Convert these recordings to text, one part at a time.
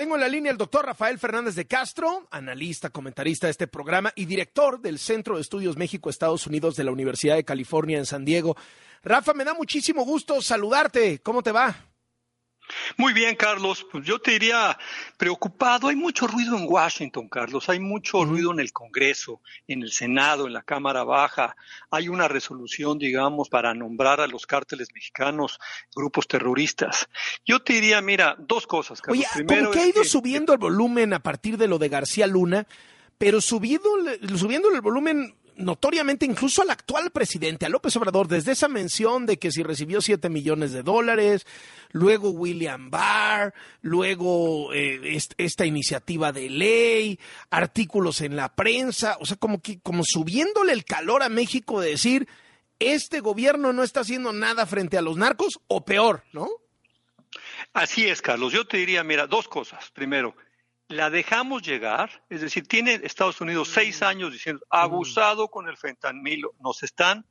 Tengo en la línea el doctor Rafael Fernández de Castro, analista, comentarista de este programa y director del Centro de Estudios México-Estados Unidos de la Universidad de California en San Diego. Rafa, me da muchísimo gusto saludarte. ¿Cómo te va? Muy bien, Carlos. Pues yo te diría preocupado. Hay mucho ruido en Washington, Carlos. Hay mucho ruido en el Congreso, en el Senado, en la Cámara Baja. Hay una resolución, digamos, para nombrar a los cárteles mexicanos grupos terroristas. Yo te diría, mira, dos cosas, Carlos. Oye, Primero, que ha ido subiendo el volumen a partir de lo de García Luna, pero subiendo, subiendo el volumen notoriamente incluso al actual presidente, a López Obrador, desde esa mención de que si recibió 7 millones de dólares, luego William Barr, luego eh, esta iniciativa de ley, artículos en la prensa, o sea, como que como subiéndole el calor a México de decir, este gobierno no está haciendo nada frente a los narcos o peor, ¿no? Así es, Carlos. Yo te diría, mira, dos cosas. Primero, la dejamos llegar, es decir, tiene Estados Unidos seis mm. años diciendo, abusado con el fentanilo, nos están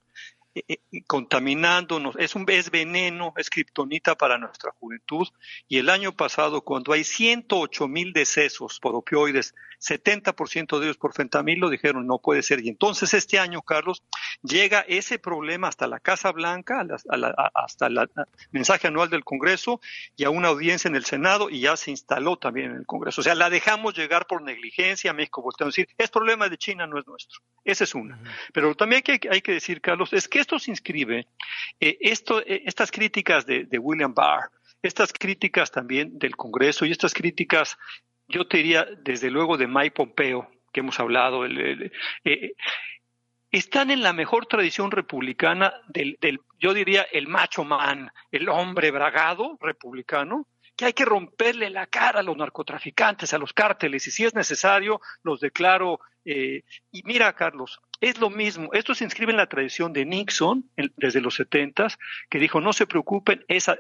contaminándonos, es un es veneno, es kriptonita para nuestra juventud. Y el año pasado, cuando hay 108 mil decesos por opioides, 70% de ellos por fentanilo, dijeron no puede ser. Y entonces este año, Carlos, llega ese problema hasta la Casa Blanca, hasta el mensaje anual del Congreso y a una audiencia en el Senado y ya se instaló también en el Congreso. O sea, la dejamos llegar por negligencia. México volteó a decir, es problema de China, no es nuestro. Esa es una. Pero también hay que, hay que decir, Carlos, es que esto se inscribe, eh, esto, eh, estas críticas de, William Barr, estas críticas también del Congreso y estas críticas, yo te diría, desde luego de Mike Pompeo, que hemos hablado, eh, están en la mejor tradición republicana del, del, yo diría, el macho man, el hombre bragado republicano, que hay que romperle la cara a los narcotraficantes, a los cárteles, y si es necesario, los declaro. y mira, Carlos, es lo mismo, esto se inscribe en la tradición de Nixon desde los setentas, que dijo no se preocupen, esa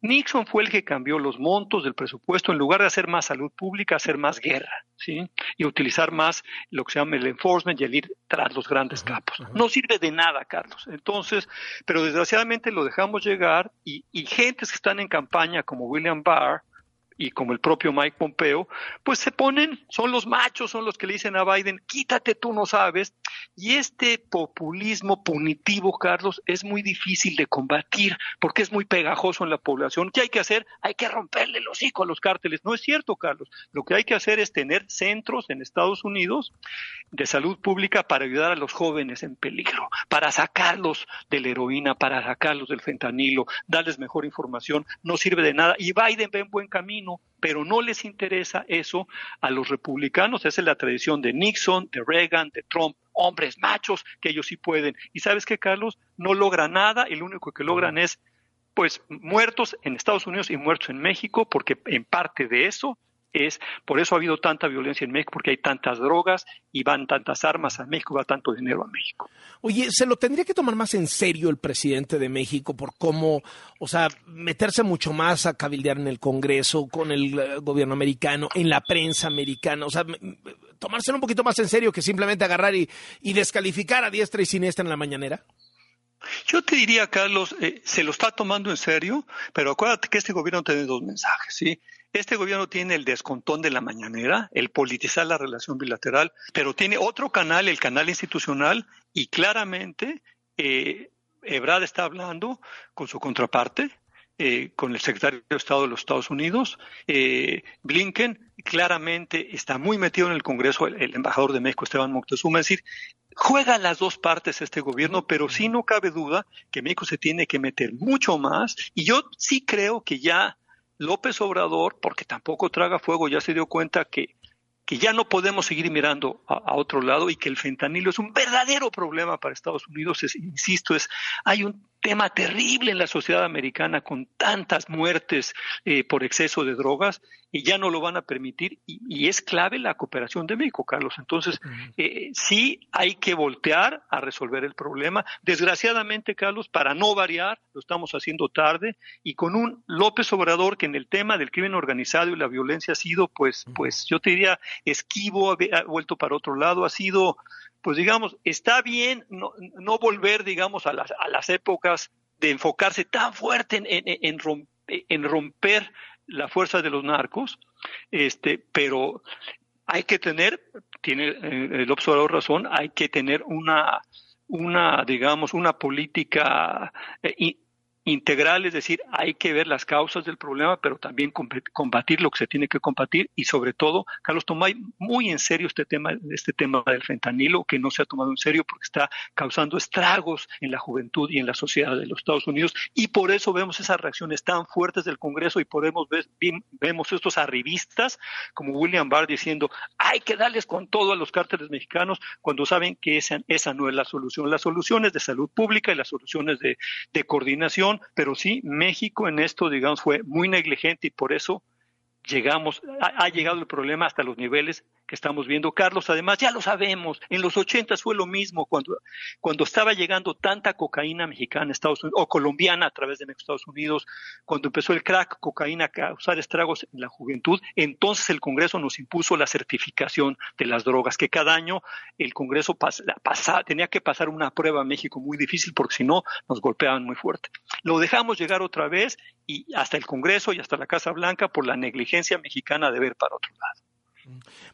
Nixon fue el que cambió los montos del presupuesto en lugar de hacer más salud pública, hacer más guerra, ¿sí? Y utilizar más lo que se llama el enforcement y el ir tras los grandes capos. No sirve de nada, Carlos. Entonces, pero desgraciadamente lo dejamos llegar y, y gentes que están en campaña como William Barr, y como el propio Mike Pompeo, pues se ponen, son los machos, son los que le dicen a Biden, quítate tú no sabes. Y este populismo punitivo, Carlos, es muy difícil de combatir porque es muy pegajoso en la población. ¿Qué hay que hacer? Hay que romperle los hocico a los cárteles. No es cierto, Carlos. Lo que hay que hacer es tener centros en Estados Unidos de salud pública para ayudar a los jóvenes en peligro, para sacarlos de la heroína, para sacarlos del fentanilo, darles mejor información. No sirve de nada. Y Biden ve en buen camino pero no les interesa eso a los republicanos. Esa es la tradición de Nixon, de Reagan, de Trump, hombres machos que ellos sí pueden. Y sabes que Carlos no logra nada, el único que logran es pues muertos en Estados Unidos y muertos en México, porque en parte de eso es, por eso ha habido tanta violencia en México, porque hay tantas drogas y van tantas armas a México, va tanto dinero a México. Oye, ¿se lo tendría que tomar más en serio el presidente de México por cómo, o sea, meterse mucho más a cabildear en el Congreso, con el eh, gobierno americano, en la prensa americana? O sea, tomárselo un poquito más en serio que simplemente agarrar y, descalificar a diestra y siniestra en la mañanera. Yo te diría, Carlos, eh, se lo está tomando en serio, pero acuérdate que este gobierno tiene dos mensajes, ¿sí? Este gobierno tiene el descontón de la mañanera, el politizar la relación bilateral, pero tiene otro canal, el canal institucional, y claramente eh, Ebrard está hablando con su contraparte, eh, con el secretario de Estado de los Estados Unidos. Eh, Blinken claramente está muy metido en el Congreso, el, embajador de México, Esteban Moctezuma, es decir, juega las dos partes este gobierno, pero sí no cabe duda que México se tiene que meter mucho más, y yo sí creo que ya López Obrador, porque tampoco traga fuego, ya se dio cuenta que, que ya no podemos seguir mirando a, otro lado y que el fentanilo es un verdadero problema para Estados Unidos. insisto, es hay un tema terrible en la sociedad americana con tantas muertes eh, por exceso de drogas y ya no lo van a permitir y, es clave la cooperación de México, Carlos. Entonces, eh, sí hay que voltear a resolver el problema. Desgraciadamente, Carlos, para no variar, lo estamos haciendo tarde y con un López Obrador que en el tema del crimen organizado y la violencia ha sido, pues, pues yo te diría, esquivo, ha vuelto para otro lado, ha sido pues digamos, está bien no, no volver, digamos, a las, a las épocas de enfocarse tan fuerte en, en, en, romper la fuerza de los narcos, este, pero hay que tener, tiene eh, el observador razón, hay que tener una, una digamos, una política eh, integral, es decir, hay que ver las causas del problema, pero también combatir lo que se tiene que combatir y sobre todo, Carlos, toma muy en serio este tema, este tema del fentanilo, que no se ha tomado en serio porque está causando estragos en la juventud y en la sociedad de los Estados Unidos y por eso vemos esas reacciones tan fuertes del Congreso y podemos ver, vemos estos arribistas como William Barr diciendo hay que darles con todo a los cárteles mexicanos cuando saben que esa, esa no es la solución. La solución es de salud pública y las soluciones de coordinación pero sí, México en esto, digamos, fue muy negligente y por eso llegamos, ha, llegado el problema hasta los niveles que estamos viendo. Carlos, además, ya lo sabemos, en los 80 fue lo mismo, cuando, cuando estaba llegando tanta cocaína mexicana Estados Unidos, o colombiana a través de Estados Unidos, cuando empezó el crack, cocaína a causar estragos en la juventud, entonces el Congreso nos impuso la certificación de las drogas, que cada año el Congreso tenía que pasar una prueba a México muy difícil, porque si no, nos golpeaban muy fuerte. Lo dejamos llegar otra vez y hasta el Congreso y hasta la Casa Blanca por la negligencia mexicana de ver para otro lado.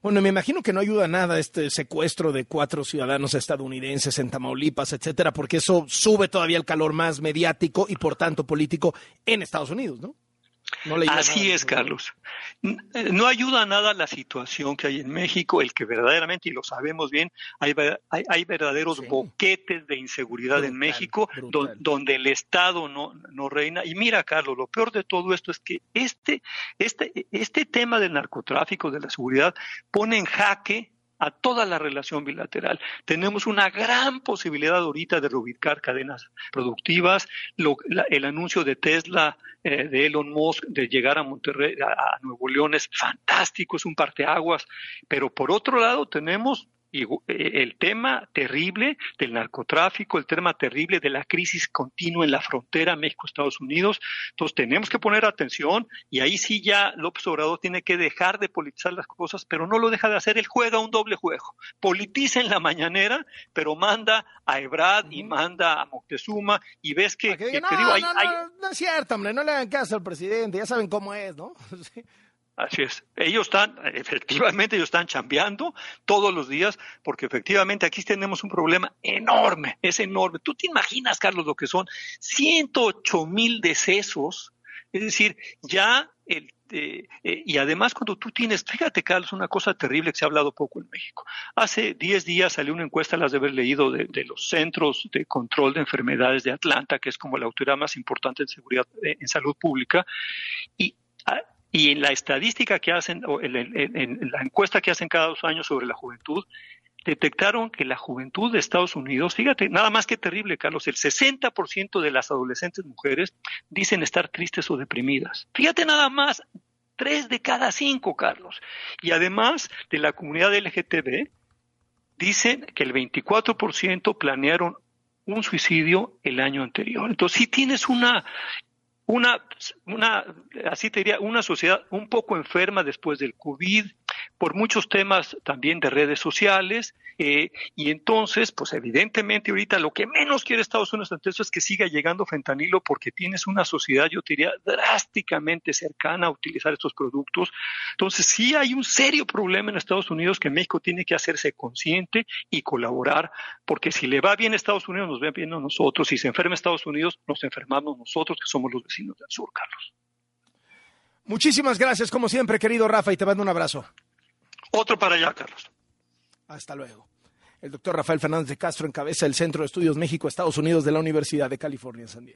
Bueno, me imagino que no ayuda nada este secuestro de cuatro ciudadanos estadounidenses en Tamaulipas, etcétera, porque eso sube todavía el calor más mediático y por tanto político en Estados Unidos, ¿no? Así es, Carlos. Eh, no ayuda nada la situación que hay en México, el que verdaderamente, y lo sabemos bien, hay, hay, verdaderos boquetes de inseguridad en México donde el Estado no, no reina. Y mira, Carlos, lo peor de todo esto es que este, este, este tema del narcotráfico, de la seguridad, pone en jaque a toda la relación bilateral. Tenemos una gran posibilidad ahorita de reubicar cadenas productivas. el anuncio de Tesla, eh, de Elon Musk, de llegar a Monterrey, a, a Nuevo León es fantástico, es un parteaguas. Pero por otro lado tenemos y eh, el tema terrible del narcotráfico, el tema terrible de la crisis continua en la frontera México-Estados Unidos. Entonces tenemos que poner atención y ahí sí ya López Obrador tiene que dejar de politizar las cosas, pero no lo deja de hacer. Él juega un doble juego. Politiza en la mañanera, pero manda a Ebrad y manda a Moctezuma y ves que... no, no, no, es cierto, hombre, no le hagan caso al presidente, ya saben cómo es, ¿no? Así es. Ellos están, efectivamente, ellos están chambeando todos los días, porque efectivamente aquí tenemos un problema enorme, es enorme. Tú te imaginas, Carlos, lo que son 108 mil decesos, es decir, ya el, eh, eh, y además cuando tú tienes, fíjate Carlos, una cosa terrible que se ha hablado poco en México. Hace 10 días salió una encuesta, las de haber leído, de, los Centros de Control de Enfermedades de Atlanta, que es como la autoridad más importante en seguridad, eh, en salud pública, y ah, y en la estadística que hacen, o en, la encuesta que hacen cada dos años sobre la juventud, detectaron que la juventud de Estados Unidos, fíjate, nada más que terrible, Carlos, el 60% de las adolescentes mujeres dicen estar tristes o deprimidas. Fíjate nada más, tres de cada cinco, Carlos. Y además de la comunidad LGTB, dicen que el 24% planearon un suicidio el año anterior. Entonces, si tienes una una, una, así te diría, una sociedad un poco enferma después del COVID, por muchos temas también de redes sociales, eh, y entonces, pues evidentemente ahorita lo que menos quiere Estados Unidos ante eso es que siga llegando fentanilo porque tienes una sociedad, yo diría, drásticamente cercana a utilizar estos productos. Entonces, sí hay un serio problema en Estados Unidos que México tiene que hacerse consciente y colaborar, porque si le va bien a Estados Unidos, nos va bien a nosotros, si se enferma Estados Unidos, nos enfermamos nosotros, que somos los vecinos del sur, Carlos. Muchísimas gracias, como siempre, querido Rafa, y te mando un abrazo. Otro para allá, Carlos. Hasta luego. El doctor Rafael Fernández de Castro encabeza el Centro de Estudios México-Estados Unidos de la Universidad de California San Diego.